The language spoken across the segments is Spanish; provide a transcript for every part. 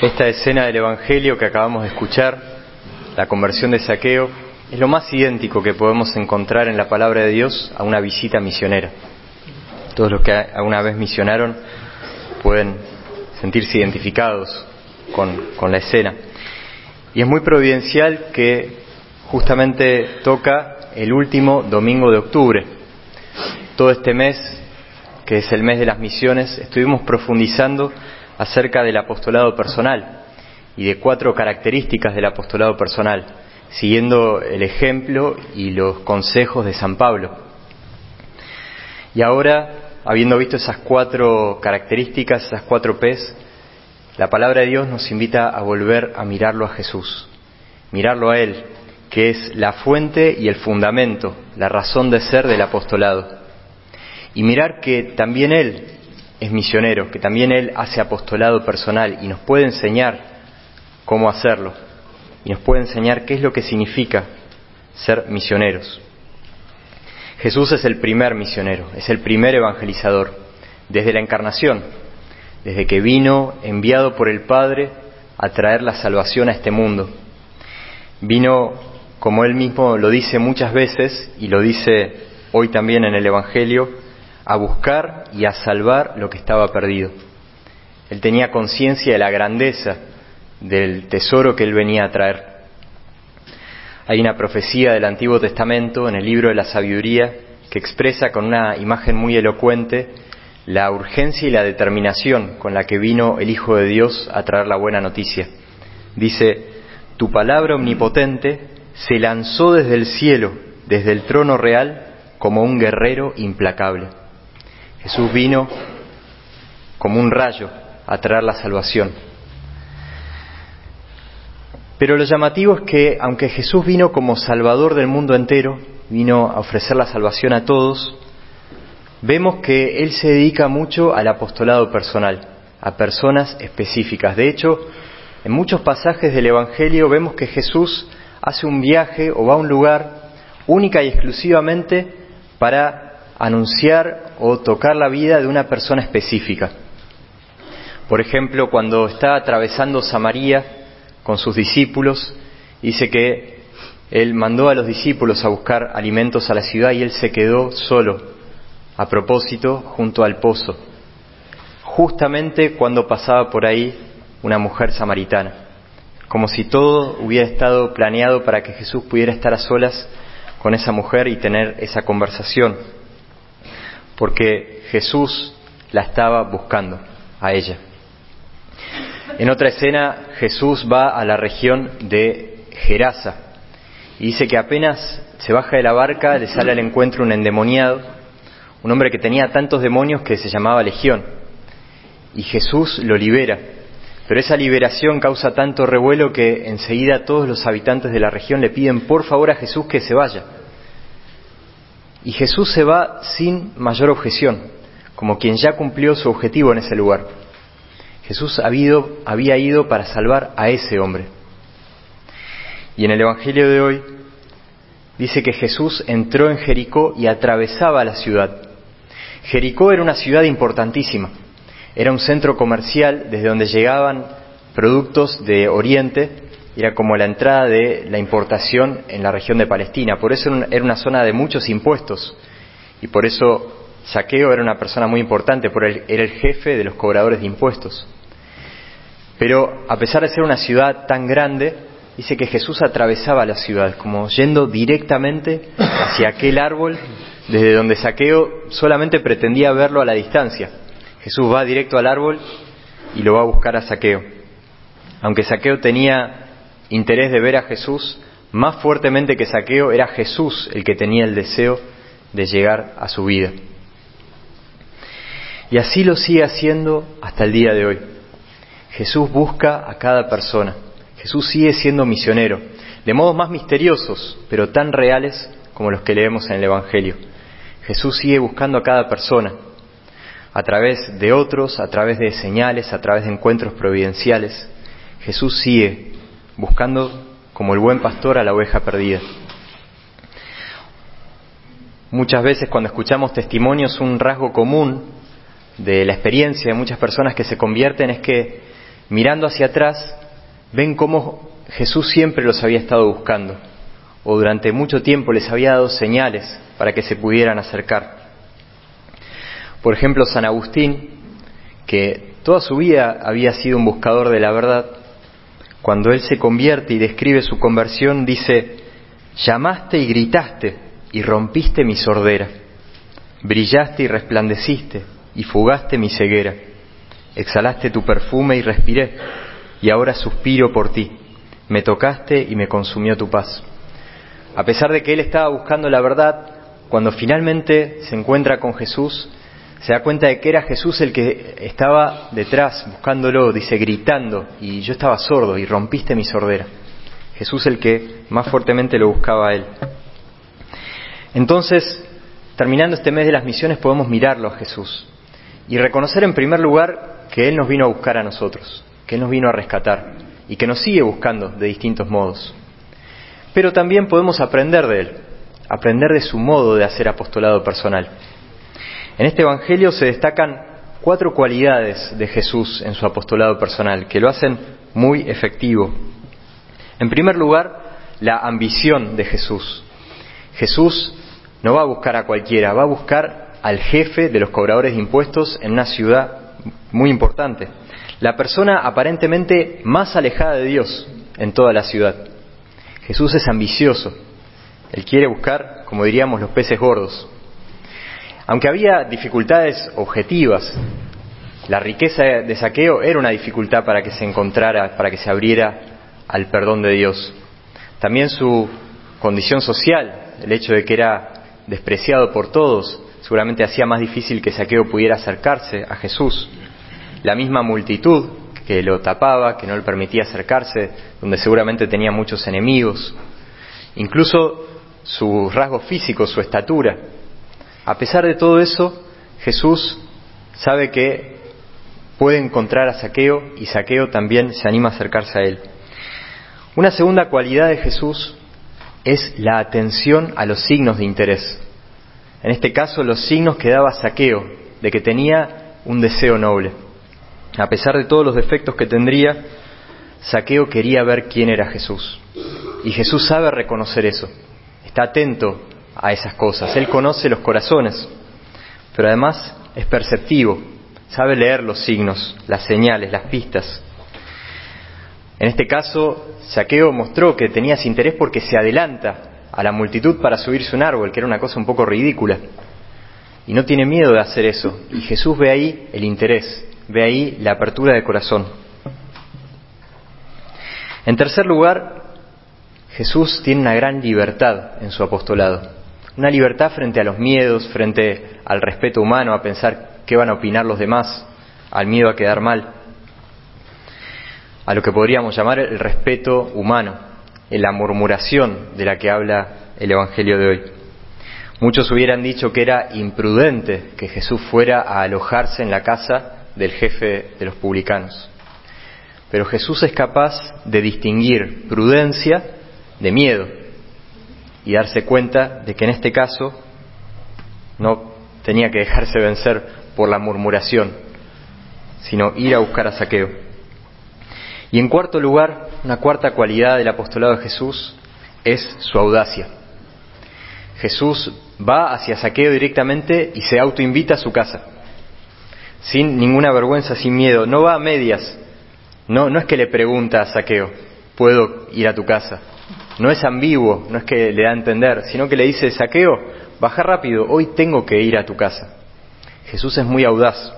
Esta escena del Evangelio que acabamos de escuchar, la conversión de saqueo, es lo más idéntico que podemos encontrar en la palabra de Dios a una visita misionera. Todos los que alguna vez misionaron pueden sentirse identificados con, con la escena. Y es muy providencial que justamente toca el último domingo de octubre. Todo este mes, que es el mes de las misiones, estuvimos profundizando acerca del apostolado personal y de cuatro características del apostolado personal, siguiendo el ejemplo y los consejos de San Pablo. Y ahora, habiendo visto esas cuatro características, esas cuatro P's, la palabra de Dios nos invita a volver a mirarlo a Jesús, mirarlo a Él, que es la fuente y el fundamento, la razón de ser del apostolado. Y mirar que también Él es misionero, que también Él hace apostolado personal y nos puede enseñar cómo hacerlo. Y nos puede enseñar qué es lo que significa ser misioneros. Jesús es el primer misionero, es el primer evangelizador, desde la encarnación, desde que vino enviado por el Padre a traer la salvación a este mundo. Vino, como él mismo lo dice muchas veces, y lo dice hoy también en el Evangelio, a buscar y a salvar lo que estaba perdido. Él tenía conciencia de la grandeza del tesoro que él venía a traer. Hay una profecía del Antiguo Testamento en el libro de la sabiduría que expresa con una imagen muy elocuente la urgencia y la determinación con la que vino el Hijo de Dios a traer la buena noticia. Dice, tu palabra omnipotente se lanzó desde el cielo, desde el trono real, como un guerrero implacable. Jesús vino como un rayo a traer la salvación. Pero lo llamativo es que aunque Jesús vino como Salvador del mundo entero, vino a ofrecer la salvación a todos, vemos que Él se dedica mucho al apostolado personal, a personas específicas. De hecho, en muchos pasajes del Evangelio vemos que Jesús hace un viaje o va a un lugar única y exclusivamente para anunciar o tocar la vida de una persona específica. Por ejemplo, cuando está atravesando Samaria con sus discípulos, dice que él mandó a los discípulos a buscar alimentos a la ciudad y él se quedó solo, a propósito, junto al pozo, justamente cuando pasaba por ahí una mujer samaritana, como si todo hubiera estado planeado para que Jesús pudiera estar a solas con esa mujer y tener esa conversación porque Jesús la estaba buscando a ella. En otra escena, Jesús va a la región de Gerasa y dice que apenas se baja de la barca le sale al encuentro un endemoniado, un hombre que tenía tantos demonios que se llamaba Legión, y Jesús lo libera. Pero esa liberación causa tanto revuelo que enseguida todos los habitantes de la región le piden por favor a Jesús que se vaya. Y Jesús se va sin mayor objeción, como quien ya cumplió su objetivo en ese lugar. Jesús había ido para salvar a ese hombre. Y en el Evangelio de hoy dice que Jesús entró en Jericó y atravesaba la ciudad. Jericó era una ciudad importantísima. Era un centro comercial desde donde llegaban productos de Oriente era como la entrada de la importación en la región de Palestina. Por eso era una zona de muchos impuestos. Y por eso Saqueo era una persona muy importante, porque era el jefe de los cobradores de impuestos. Pero a pesar de ser una ciudad tan grande, dice que Jesús atravesaba la ciudad, como yendo directamente hacia aquel árbol desde donde Saqueo solamente pretendía verlo a la distancia. Jesús va directo al árbol y lo va a buscar a Saqueo. Aunque Saqueo tenía interés de ver a Jesús, más fuertemente que Saqueo, era Jesús el que tenía el deseo de llegar a su vida. Y así lo sigue haciendo hasta el día de hoy. Jesús busca a cada persona. Jesús sigue siendo misionero, de modos más misteriosos, pero tan reales como los que leemos en el Evangelio. Jesús sigue buscando a cada persona, a través de otros, a través de señales, a través de encuentros providenciales. Jesús sigue buscando como el buen pastor a la oveja perdida. Muchas veces cuando escuchamos testimonios, un rasgo común de la experiencia de muchas personas que se convierten es que mirando hacia atrás, ven cómo Jesús siempre los había estado buscando, o durante mucho tiempo les había dado señales para que se pudieran acercar. Por ejemplo, San Agustín, que toda su vida había sido un buscador de la verdad, cuando él se convierte y describe su conversión, dice, llamaste y gritaste y rompiste mi sordera, brillaste y resplandeciste y fugaste mi ceguera, exhalaste tu perfume y respiré, y ahora suspiro por ti, me tocaste y me consumió tu paz. A pesar de que él estaba buscando la verdad, cuando finalmente se encuentra con Jesús, se da cuenta de que era Jesús el que estaba detrás, buscándolo, dice, gritando, y yo estaba sordo y rompiste mi sordera. Jesús el que más fuertemente lo buscaba a él. Entonces, terminando este mes de las misiones, podemos mirarlo a Jesús y reconocer en primer lugar que Él nos vino a buscar a nosotros, que Él nos vino a rescatar y que nos sigue buscando de distintos modos. Pero también podemos aprender de Él, aprender de su modo de hacer apostolado personal. En este Evangelio se destacan cuatro cualidades de Jesús en su apostolado personal que lo hacen muy efectivo. En primer lugar, la ambición de Jesús. Jesús no va a buscar a cualquiera, va a buscar al jefe de los cobradores de impuestos en una ciudad muy importante, la persona aparentemente más alejada de Dios en toda la ciudad. Jesús es ambicioso, él quiere buscar, como diríamos, los peces gordos, aunque había dificultades objetivas, la riqueza de saqueo era una dificultad para que se encontrara, para que se abriera al perdón de Dios. También su condición social, el hecho de que era despreciado por todos, seguramente hacía más difícil que Saqueo pudiera acercarse a Jesús. La misma multitud que lo tapaba, que no le permitía acercarse, donde seguramente tenía muchos enemigos. Incluso sus rasgos físicos, su estatura, a pesar de todo eso, Jesús sabe que puede encontrar a Saqueo y Saqueo también se anima a acercarse a él. Una segunda cualidad de Jesús es la atención a los signos de interés. En este caso, los signos que daba Saqueo, de que tenía un deseo noble. A pesar de todos los defectos que tendría, Saqueo quería ver quién era Jesús. Y Jesús sabe reconocer eso. Está atento a esas cosas. Él conoce los corazones, pero además es perceptivo, sabe leer los signos, las señales, las pistas. En este caso, Saqueo mostró que tenías interés porque se adelanta a la multitud para subirse un árbol, que era una cosa un poco ridícula. Y no tiene miedo de hacer eso. Y Jesús ve ahí el interés, ve ahí la apertura de corazón. En tercer lugar, Jesús tiene una gran libertad en su apostolado. Una libertad frente a los miedos, frente al respeto humano, a pensar qué van a opinar los demás, al miedo a quedar mal, a lo que podríamos llamar el respeto humano, en la murmuración de la que habla el Evangelio de hoy. Muchos hubieran dicho que era imprudente que Jesús fuera a alojarse en la casa del jefe de los publicanos. Pero Jesús es capaz de distinguir prudencia de miedo, y darse cuenta de que en este caso no tenía que dejarse vencer por la murmuración, sino ir a buscar a Saqueo. Y en cuarto lugar, una cuarta cualidad del apostolado de Jesús es su audacia. Jesús va hacia Saqueo directamente y se autoinvita a su casa, sin ninguna vergüenza, sin miedo. No va a medias. No, no es que le pregunta a Saqueo, ¿puedo ir a tu casa? No es ambiguo, no es que le da a entender, sino que le dice, saqueo, baja rápido, hoy tengo que ir a tu casa. Jesús es muy audaz.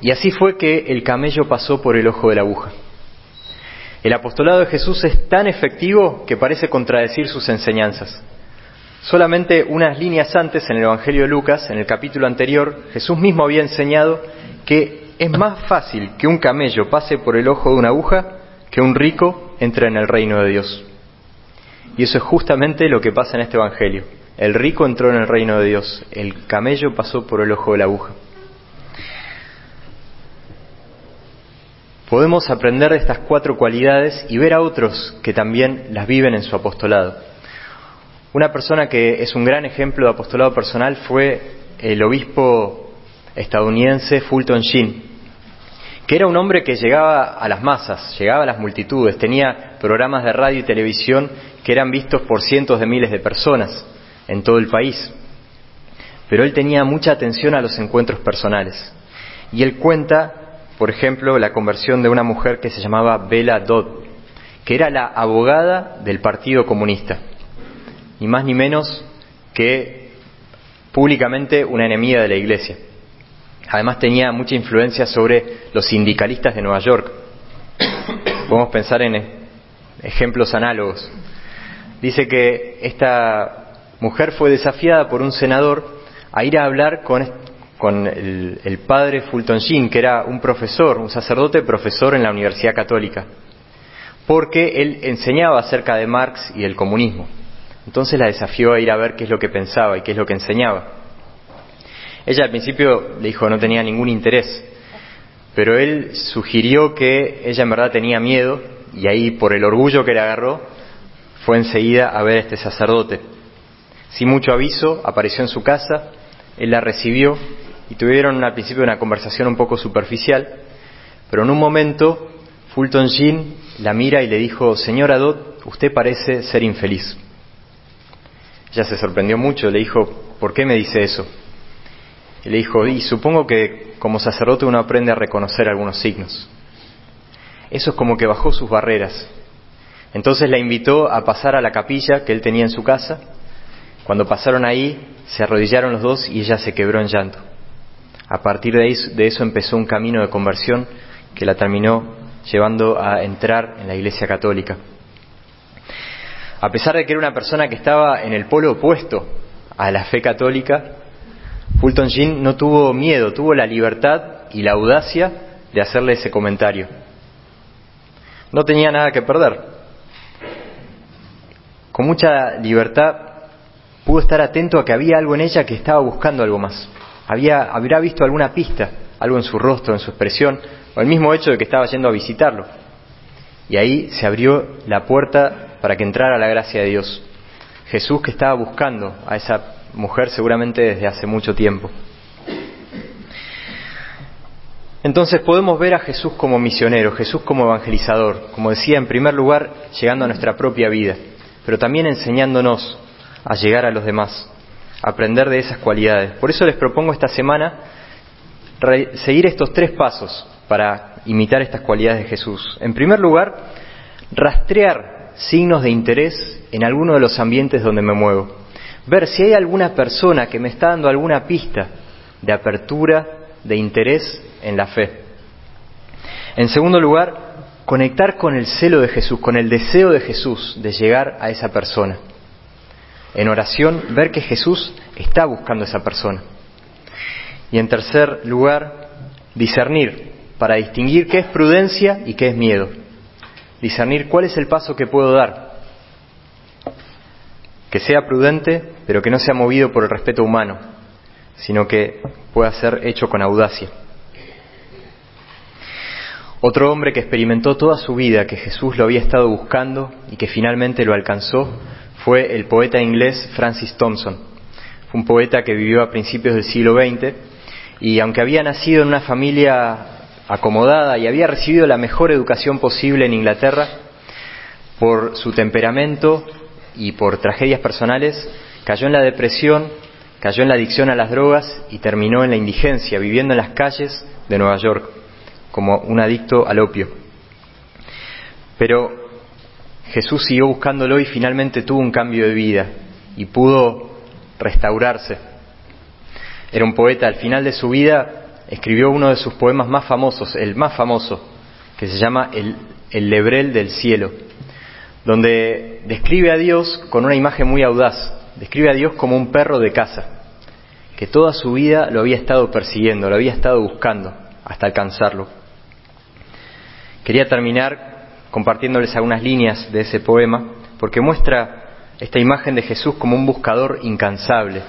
Y así fue que el camello pasó por el ojo de la aguja. El apostolado de Jesús es tan efectivo que parece contradecir sus enseñanzas. Solamente unas líneas antes, en el Evangelio de Lucas, en el capítulo anterior, Jesús mismo había enseñado que es más fácil que un camello pase por el ojo de una aguja que un rico entra en el reino de Dios. Y eso es justamente lo que pasa en este Evangelio. El rico entró en el reino de Dios, el camello pasó por el ojo de la aguja. Podemos aprender de estas cuatro cualidades y ver a otros que también las viven en su apostolado. Una persona que es un gran ejemplo de apostolado personal fue el obispo estadounidense Fulton Sheen, que era un hombre que llegaba a las masas, llegaba a las multitudes, tenía programas de radio y televisión que eran vistos por cientos de miles de personas en todo el país. Pero él tenía mucha atención a los encuentros personales. Y él cuenta, por ejemplo, la conversión de una mujer que se llamaba Bella Dodd, que era la abogada del Partido Comunista, ni más ni menos que públicamente una enemiga de la Iglesia. Además tenía mucha influencia sobre los sindicalistas de Nueva York. Podemos pensar en ejemplos análogos. Dice que esta mujer fue desafiada por un senador a ir a hablar con, el, el, padre Fulton Sheen, que era un profesor, un sacerdote profesor en la Universidad Católica, porque él enseñaba acerca de Marx y del comunismo. Entonces la desafió a ir a ver qué es lo que pensaba y qué es lo que enseñaba. Ella al principio le dijo no tenía ningún interés, pero él sugirió que ella en verdad tenía miedo y ahí por el orgullo que le agarró fue enseguida a ver a este sacerdote. Sin mucho aviso apareció en su casa, él la recibió y tuvieron al principio una conversación un poco superficial, pero en un momento Fulton Jean la mira y le dijo, señora Dodd, usted parece ser infeliz. Ella se sorprendió mucho, le dijo, ¿por qué me dice eso? Y le dijo, y supongo que como sacerdote uno aprende a reconocer algunos signos. Eso es como que bajó sus barreras. Entonces la invitó a pasar a la capilla que él tenía en su casa. Cuando pasaron ahí, se arrodillaron los dos y ella se quebró en llanto. A partir de, eso, empezó un camino de conversión que la terminó llevando a entrar en la Iglesia Católica. A pesar de que era una persona que estaba en el polo opuesto a la fe católica, Fulton Sheen no tuvo miedo, tuvo la libertad y la audacia de hacerle ese comentario. No tenía nada que perder. Con mucha libertad pudo estar atento a que había algo en ella que estaba buscando algo más. Había, habría visto alguna pista, algo en su rostro, en su expresión, o el mismo hecho de que estaba yendo a visitarlo. Y ahí se abrió la puerta para que entrara la gracia de Dios. Jesús que estaba buscando a esa mujer seguramente desde hace mucho tiempo. Entonces podemos ver a Jesús como misionero, Jesús como evangelizador, como decía, en primer lugar, llegando a nuestra propia vida, pero también enseñándonos a llegar a los demás, a aprender de esas cualidades. Por eso les propongo esta semana seguir estos tres pasos para imitar estas cualidades de Jesús. En primer lugar, rastrear signos de interés en alguno de los ambientes donde me muevo ver si hay alguna persona que me está dando alguna pista de apertura, de interés en la fe. En segundo lugar, conectar con el celo de Jesús, con el deseo de Jesús de llegar a esa persona. En oración, ver que Jesús está buscando a esa persona. Y en tercer lugar, discernir para distinguir qué es prudencia y qué es miedo. Discernir cuál es el paso que puedo dar que sea prudente, pero que no sea movido por el respeto humano, sino que pueda ser hecho con audacia. Otro hombre que experimentó toda su vida que Jesús lo había estado buscando y que finalmente lo alcanzó fue el poeta inglés Francis Thompson. Fue un poeta que vivió a principios del siglo XX y aunque había nacido en una familia acomodada y había recibido la mejor educación posible en Inglaterra, por su temperamento y por tragedias personales cayó en la depresión, cayó en la adicción a las drogas y terminó en la indigencia, viviendo en las calles de Nueva York como un adicto al opio. Pero Jesús siguió buscándolo y finalmente tuvo un cambio de vida y pudo restaurarse. Era un poeta, al final de su vida escribió uno de sus poemas más famosos, el más famoso, que se llama El, el Lebrel del Cielo donde describe a Dios con una imagen muy audaz, describe a Dios como un perro de casa, que toda su vida lo había estado persiguiendo, lo había estado buscando hasta alcanzarlo. Quería terminar compartiéndoles algunas líneas de ese poema, porque muestra esta imagen de Jesús como un buscador incansable,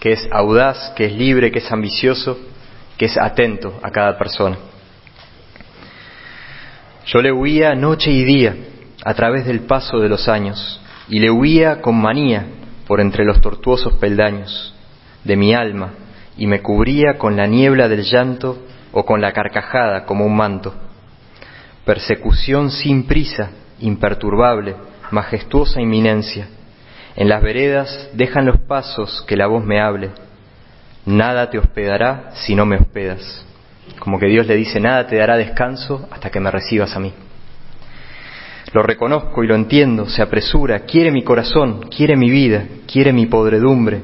que es audaz, que es libre, que es ambicioso, que es atento a cada persona. Yo le huía noche y día, a través del paso de los años y le huía con manía por entre los tortuosos peldaños de mi alma y me cubría con la niebla del llanto o con la carcajada como un manto. Persecución sin prisa, imperturbable, majestuosa inminencia. En las veredas dejan los pasos que la voz me hable. Nada te hospedará si no me hospedas. Como que Dios le dice, nada te dará descanso hasta que me recibas a mí. Lo reconozco y lo entiendo, se apresura, quiere mi corazón, quiere mi vida, quiere mi podredumbre,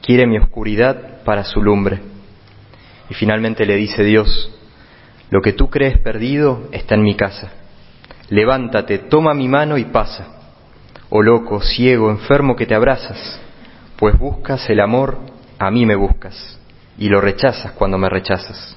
quiere mi oscuridad para su lumbre. Y finalmente le dice Dios, lo que tú crees perdido está en mi casa. Levántate, toma mi mano y pasa. Oh loco, ciego, enfermo que te abrazas, pues buscas el amor, a mí me buscas, y lo rechazas cuando me rechazas.